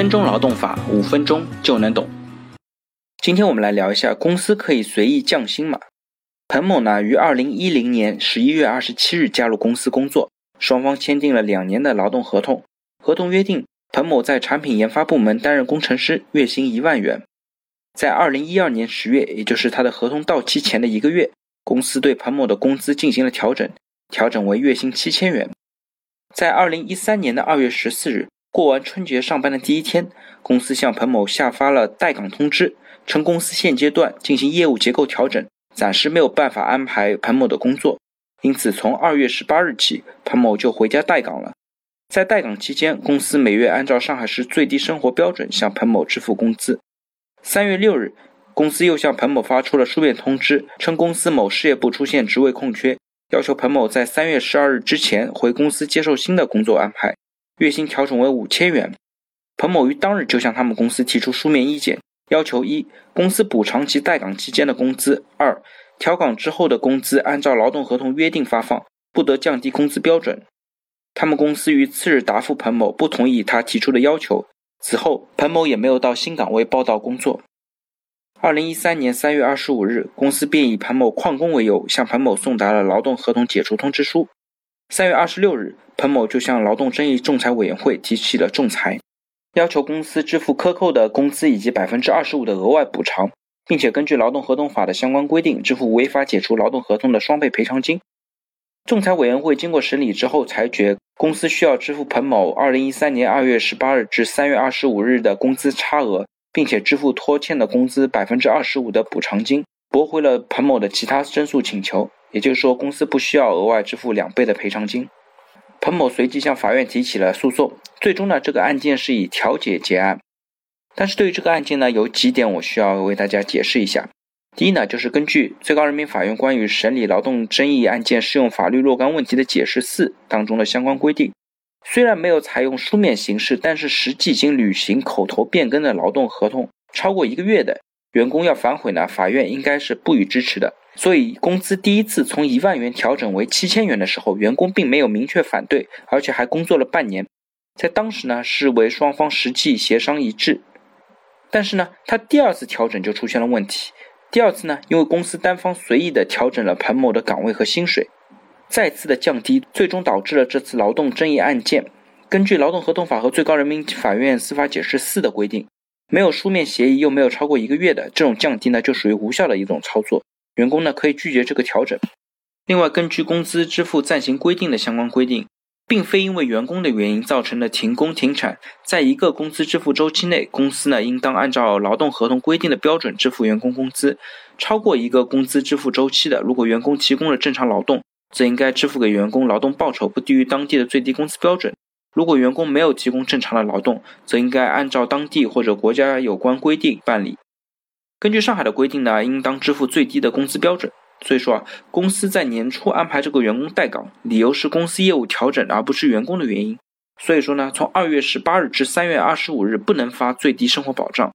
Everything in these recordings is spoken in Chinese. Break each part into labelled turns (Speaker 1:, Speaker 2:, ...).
Speaker 1: 分钟劳动法，五分钟就能懂。今天我们来聊一下，公司可以随意降薪吗？彭某呢，于二零一零年十一月二十七日加入公司工作，双方签订了两年的劳动合同。合同约定，彭某在产品研发部门担任工程师，月薪一万元。在二零一二年十月，也就是他的合同到期前的一个月，公司对彭某的工资进行了调整，调整为月薪七千元。在二零一三年的二月十四日，过完春节上班的第一天，公司向彭某下发了待岗通知，称公司现阶段进行业务结构调整，暂时没有办法安排彭某的工作，因此从二月十八日起，彭某就回家待岗了。在待岗期间，公司每月按照上海市最低生活标准向彭某支付工资。三月六日，公司又向彭某发出了书面通知，称公司某事业部出现职位空缺。要求彭某在三月十二日之前回公司接受新的工作安排，月薪调整为五千元。彭某于当日就向他们公司提出书面意见，要求一、公司补偿其待岗期间的工资；二、调岗之后的工资按照劳动合同约定发放，不得降低工资标准。他们公司于次日答复彭某，不同意他提出的要求。此后，彭某也没有到新岗位报到工作。二零一三年三月二十五日，公司便以彭某旷工为由，向彭某送达了劳动合同解除通知书。三月二十六日，彭某就向劳动争议仲裁委员会提起了仲裁，要求公司支付克扣的工资以及百分之二十五的额外补偿，并且根据劳动合同法的相关规定，支付违法解除劳动合同的双倍赔偿金。仲裁委员会经过审理之后裁决，公司需要支付彭某二零一三年二月十八日至三月二十五日的工资差额。并且支付拖欠的工资百分之二十五的补偿金，驳回了彭某的其他申诉请求。也就是说，公司不需要额外支付两倍的赔偿金。彭某随即向法院提起了诉讼，最终呢，这个案件是以调解结案。但是对于这个案件呢，有几点我需要为大家解释一下。第一呢，就是根据最高人民法院关于审理劳动争议案件适用法律若干问题的解释四当中的相关规定。虽然没有采用书面形式，但是实际经履行口头变更的劳动合同超过一个月的员工要反悔呢，法院应该是不予支持的。所以，工资第一次从一万元调整为七千元的时候，员工并没有明确反对，而且还工作了半年，在当时呢视为双方实际协商一致。但是呢，他第二次调整就出现了问题。第二次呢，因为公司单方随意的调整了彭某的岗位和薪水。再次的降低，最终导致了这次劳动争议案件。根据《劳动合同法》和最高人民法院司法解释四的规定，没有书面协议又没有超过一个月的这种降低呢，就属于无效的一种操作。员工呢可以拒绝这个调整。另外，根据工资支付暂行规定的相关规定，并非因为员工的原因造成的停工停产，在一个工资支付周期内，公司呢应当按照劳动合同规定的标准支付员工工资。超过一个工资支付周期的，如果员工提供了正常劳动，则应该支付给员工劳动报酬不低于当地的最低工资标准。如果员工没有提供正常的劳动，则应该按照当地或者国家有关规定办理。根据上海的规定呢，应当支付最低的工资标准。所以说啊，公司在年初安排这个员工待岗，理由是公司业务调整，而不是员工的原因。所以说呢，从二月十八日至三月二十五日不能发最低生活保障。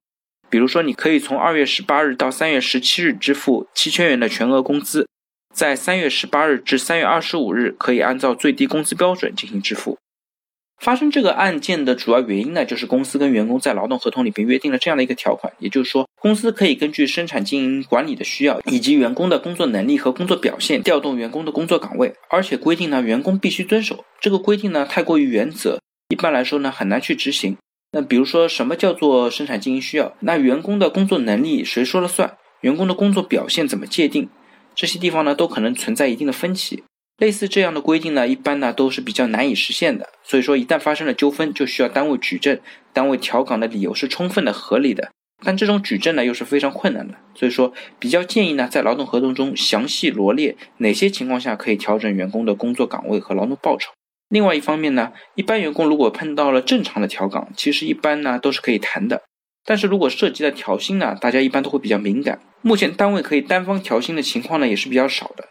Speaker 1: 比如说，你可以从二月十八日到三月十七日支付七千元的全额工资。在三月十八日至三月二十五日，可以按照最低工资标准进行支付。发生这个案件的主要原因呢，就是公司跟员工在劳动合同里边约定了这样的一个条款，也就是说，公司可以根据生产经营管理的需要以及员工的工作能力和工作表现，调动员工的工作岗位，而且规定呢，员工必须遵守。这个规定呢，太过于原则，一般来说呢，很难去执行。那比如说，什么叫做生产经营需要？那员工的工作能力谁说了算？员工的工作表现怎么界定？这些地方呢，都可能存在一定的分歧。类似这样的规定呢，一般呢都是比较难以实现的。所以说，一旦发生了纠纷，就需要单位举证，单位调岗的理由是充分的、合理的。但这种举证呢，又是非常困难的。所以说，比较建议呢，在劳动合同中详细罗列哪些情况下可以调整员工的工作岗位和劳动报酬。另外一方面呢，一般员工如果碰到了正常的调岗，其实一般呢都是可以谈的。但是如果涉及到调薪呢，大家一般都会比较敏感。目前单位可以单方调薪的情况呢，也是比较少的。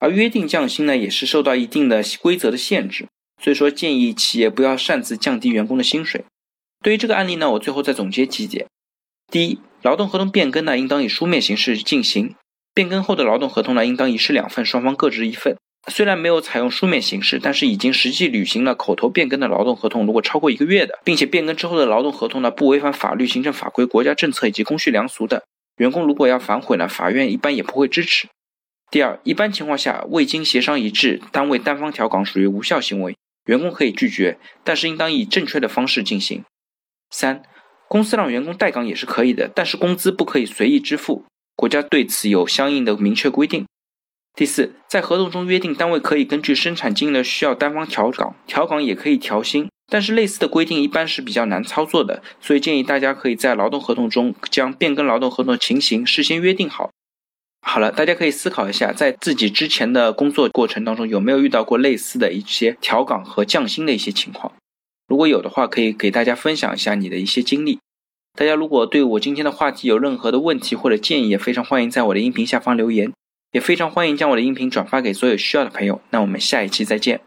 Speaker 1: 而约定降薪呢，也是受到一定的规则的限制。所以说，建议企业不要擅自降低员工的薪水。对于这个案例呢，我最后再总结几点：第一，劳动合同变更呢，应当以书面形式进行；变更后的劳动合同呢，应当一式两份，双方各执一份。虽然没有采用书面形式，但是已经实际履行了口头变更的劳动合同，如果超过一个月的，并且变更之后的劳动合同呢不违反法律、行政法规、国家政策以及公序良俗的，员工如果要反悔呢，法院一般也不会支持。第二，一般情况下未经协商一致，单位单方调岗属于无效行为，员工可以拒绝，但是应当以正确的方式进行。三，公司让员工代岗也是可以的，但是工资不可以随意支付，国家对此有相应的明确规定。第四，在合同中约定单位可以根据生产经营的需要单方调岗，调岗也可以调薪，但是类似的规定一般是比较难操作的，所以建议大家可以在劳动合同中将变更劳动合同的情形事先约定好。好了，大家可以思考一下，在自己之前的工作过程当中有没有遇到过类似的一些调岗和降薪的一些情况？如果有的话，可以给大家分享一下你的一些经历。大家如果对我今天的话题有任何的问题或者建议，也非常欢迎在我的音频下方留言。也非常欢迎将我的音频转发给所有需要的朋友。那我们下一期再见。